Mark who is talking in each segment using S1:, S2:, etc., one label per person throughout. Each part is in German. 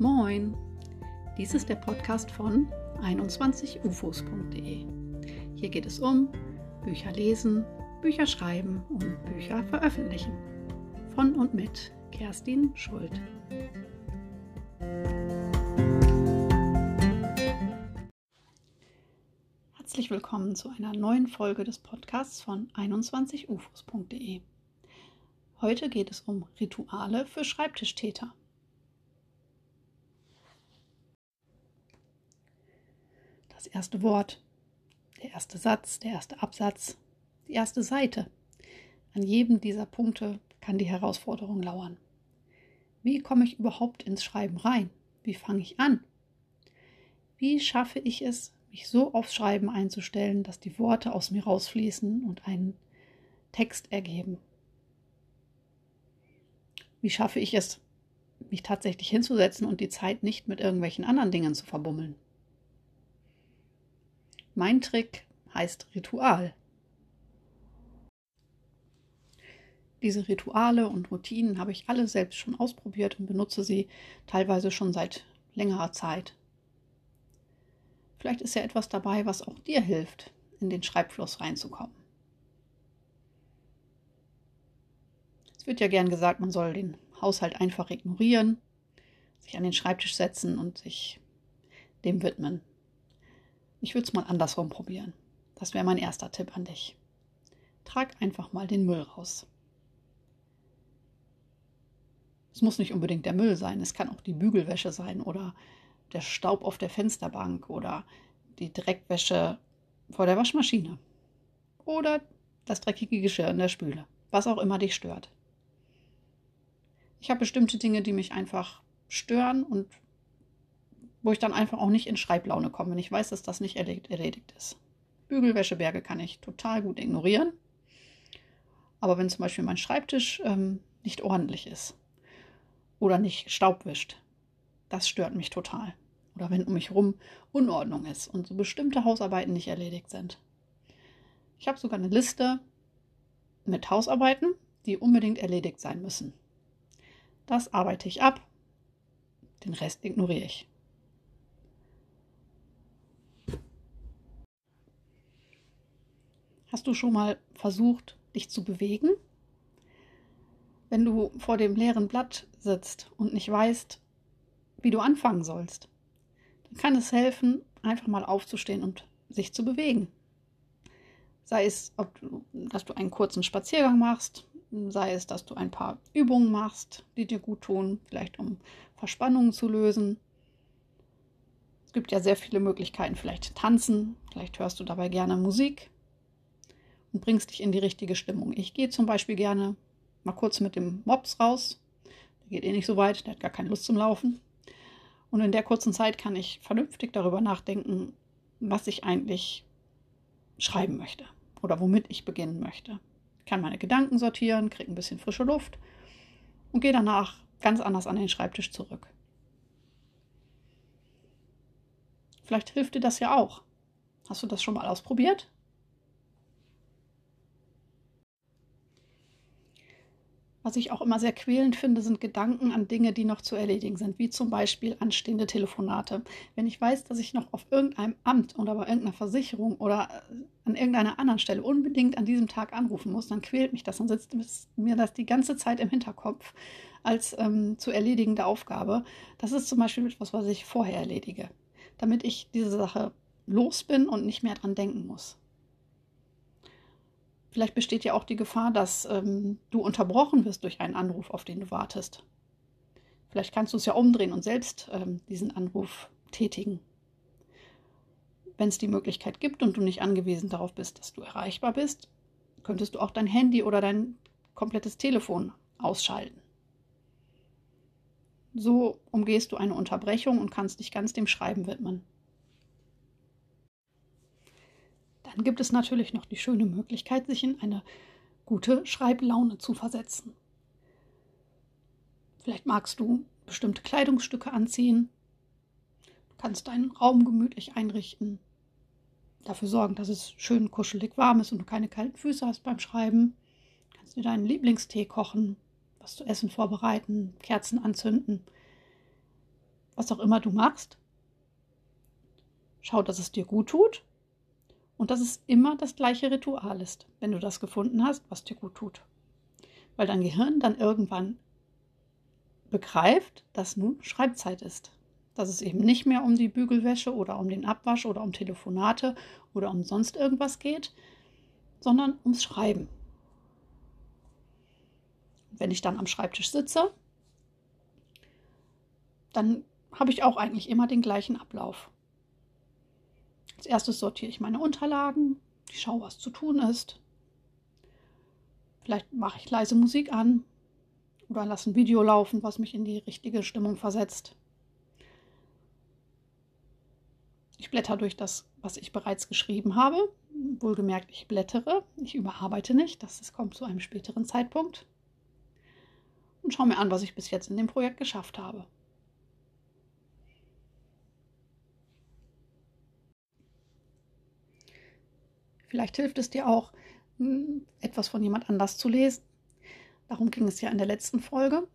S1: Moin! Dies ist der Podcast von 21ufos.de. Hier geht es um Bücher lesen, Bücher schreiben und Bücher veröffentlichen. Von und mit Kerstin Schuld. Herzlich willkommen zu einer neuen Folge des Podcasts von 21ufos.de. Heute geht es um Rituale für Schreibtischtäter. Das erste Wort, der erste Satz, der erste Absatz, die erste Seite. An jedem dieser Punkte kann die Herausforderung lauern. Wie komme ich überhaupt ins Schreiben rein? Wie fange ich an? Wie schaffe ich es, mich so aufs Schreiben einzustellen, dass die Worte aus mir rausfließen und einen Text ergeben? Wie schaffe ich es, mich tatsächlich hinzusetzen und die Zeit nicht mit irgendwelchen anderen Dingen zu verbummeln? Mein Trick heißt Ritual. Diese Rituale und Routinen habe ich alle selbst schon ausprobiert und benutze sie teilweise schon seit längerer Zeit. Vielleicht ist ja etwas dabei, was auch dir hilft, in den Schreibfluss reinzukommen. Es wird ja gern gesagt, man soll den Haushalt einfach ignorieren, sich an den Schreibtisch setzen und sich dem widmen. Ich würde es mal andersrum probieren. Das wäre mein erster Tipp an dich. Trag einfach mal den Müll raus. Es muss nicht unbedingt der Müll sein, es kann auch die Bügelwäsche sein oder der Staub auf der Fensterbank oder die Dreckwäsche vor der Waschmaschine oder das dreckige Geschirr in der Spüle, was auch immer dich stört. Ich habe bestimmte Dinge, die mich einfach stören und wo ich dann einfach auch nicht in Schreiblaune komme, wenn ich weiß, dass das nicht erledigt ist. Bügelwäscheberge kann ich total gut ignorieren. Aber wenn zum Beispiel mein Schreibtisch ähm, nicht ordentlich ist oder nicht staubwischt, das stört mich total. Oder wenn um mich herum Unordnung ist und so bestimmte Hausarbeiten nicht erledigt sind. Ich habe sogar eine Liste mit Hausarbeiten, die unbedingt erledigt sein müssen. Das arbeite ich ab, den Rest ignoriere ich. Hast du schon mal versucht, dich zu bewegen? Wenn du vor dem leeren Blatt sitzt und nicht weißt, wie du anfangen sollst, dann kann es helfen, einfach mal aufzustehen und sich zu bewegen. Sei es, du, dass du einen kurzen Spaziergang machst, sei es, dass du ein paar Übungen machst, die dir gut tun, vielleicht um Verspannungen zu lösen. Es gibt ja sehr viele Möglichkeiten, vielleicht tanzen, vielleicht hörst du dabei gerne Musik und bringst dich in die richtige Stimmung. Ich gehe zum Beispiel gerne mal kurz mit dem Mops raus. Der geht eh nicht so weit, der hat gar keine Lust zum Laufen. Und in der kurzen Zeit kann ich vernünftig darüber nachdenken, was ich eigentlich schreiben möchte oder womit ich beginnen möchte. Ich kann meine Gedanken sortieren, kriege ein bisschen frische Luft und gehe danach ganz anders an den Schreibtisch zurück. Vielleicht hilft dir das ja auch. Hast du das schon mal ausprobiert? Was ich auch immer sehr quälend finde, sind Gedanken an Dinge, die noch zu erledigen sind, wie zum Beispiel anstehende Telefonate. Wenn ich weiß, dass ich noch auf irgendeinem Amt oder bei irgendeiner Versicherung oder äh, an irgendeiner anderen Stelle unbedingt an diesem Tag anrufen muss, dann quält mich das und sitzt mir das die ganze Zeit im Hinterkopf als ähm, zu erledigende Aufgabe. Das ist zum Beispiel etwas, was ich vorher erledige, damit ich diese Sache los bin und nicht mehr dran denken muss. Vielleicht besteht ja auch die Gefahr, dass ähm, du unterbrochen wirst durch einen Anruf, auf den du wartest. Vielleicht kannst du es ja umdrehen und selbst ähm, diesen Anruf tätigen. Wenn es die Möglichkeit gibt und du nicht angewiesen darauf bist, dass du erreichbar bist, könntest du auch dein Handy oder dein komplettes Telefon ausschalten. So umgehst du eine Unterbrechung und kannst dich ganz dem Schreiben widmen. Dann gibt es natürlich noch die schöne Möglichkeit, sich in eine gute Schreiblaune zu versetzen. Vielleicht magst du bestimmte Kleidungsstücke anziehen. Du kannst deinen Raum gemütlich einrichten. Dafür sorgen, dass es schön kuschelig warm ist und du keine kalten Füße hast beim Schreiben. Du kannst dir deinen Lieblingstee kochen, was zu essen vorbereiten, Kerzen anzünden. was auch immer du machst, schau, dass es dir gut tut und dass es immer das gleiche Ritual ist, wenn du das gefunden hast, was dir gut tut. Weil dein Gehirn dann irgendwann begreift, dass nun Schreibzeit ist. Dass es eben nicht mehr um die Bügelwäsche oder um den Abwasch oder um Telefonate oder um sonst irgendwas geht, sondern ums Schreiben. Wenn ich dann am Schreibtisch sitze, dann habe ich auch eigentlich immer den gleichen Ablauf. Als erstes sortiere ich meine Unterlagen, ich schaue, was zu tun ist. Vielleicht mache ich leise Musik an oder lasse ein Video laufen, was mich in die richtige Stimmung versetzt. Ich blätter durch das, was ich bereits geschrieben habe. Wohlgemerkt, ich blättere, ich überarbeite nicht, das kommt zu einem späteren Zeitpunkt. Und schaue mir an, was ich bis jetzt in dem Projekt geschafft habe. Vielleicht hilft es dir auch, hm, etwas von jemand anders zu lesen. Darum ging es ja in der letzten Folge.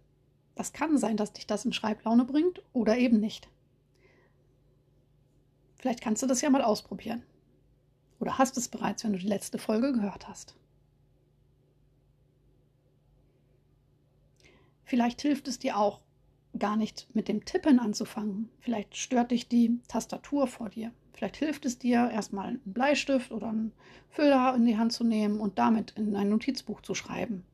S1: Das kann sein, dass dich das in Schreiblaune bringt oder eben nicht. Vielleicht kannst du das ja mal ausprobieren. Oder hast es bereits, wenn du die letzte Folge gehört hast. Vielleicht hilft es dir auch, gar nicht mit dem Tippen anzufangen. Vielleicht stört dich die Tastatur vor dir. Vielleicht hilft es dir, erstmal einen Bleistift oder einen Füller in die Hand zu nehmen und damit in ein Notizbuch zu schreiben.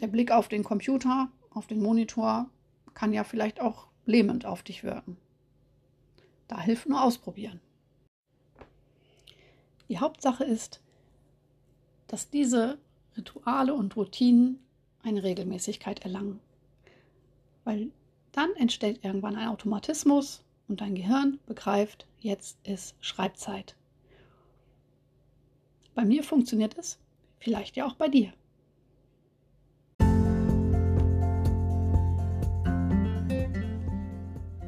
S1: Der Blick auf den Computer, auf den Monitor kann ja vielleicht auch lähmend auf dich wirken. Da hilft nur ausprobieren. Die Hauptsache ist, dass diese Rituale und Routinen eine Regelmäßigkeit erlangen. Weil dann entsteht irgendwann ein Automatismus und dein Gehirn begreift, jetzt ist Schreibzeit. Bei mir funktioniert es, vielleicht ja auch bei dir.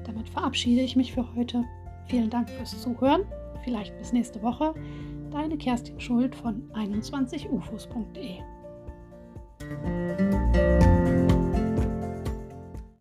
S1: Damit verabschiede ich mich für heute. Vielen Dank fürs Zuhören. Vielleicht bis nächste Woche. Deine Kerstin Schuld von 21ufos.de. Música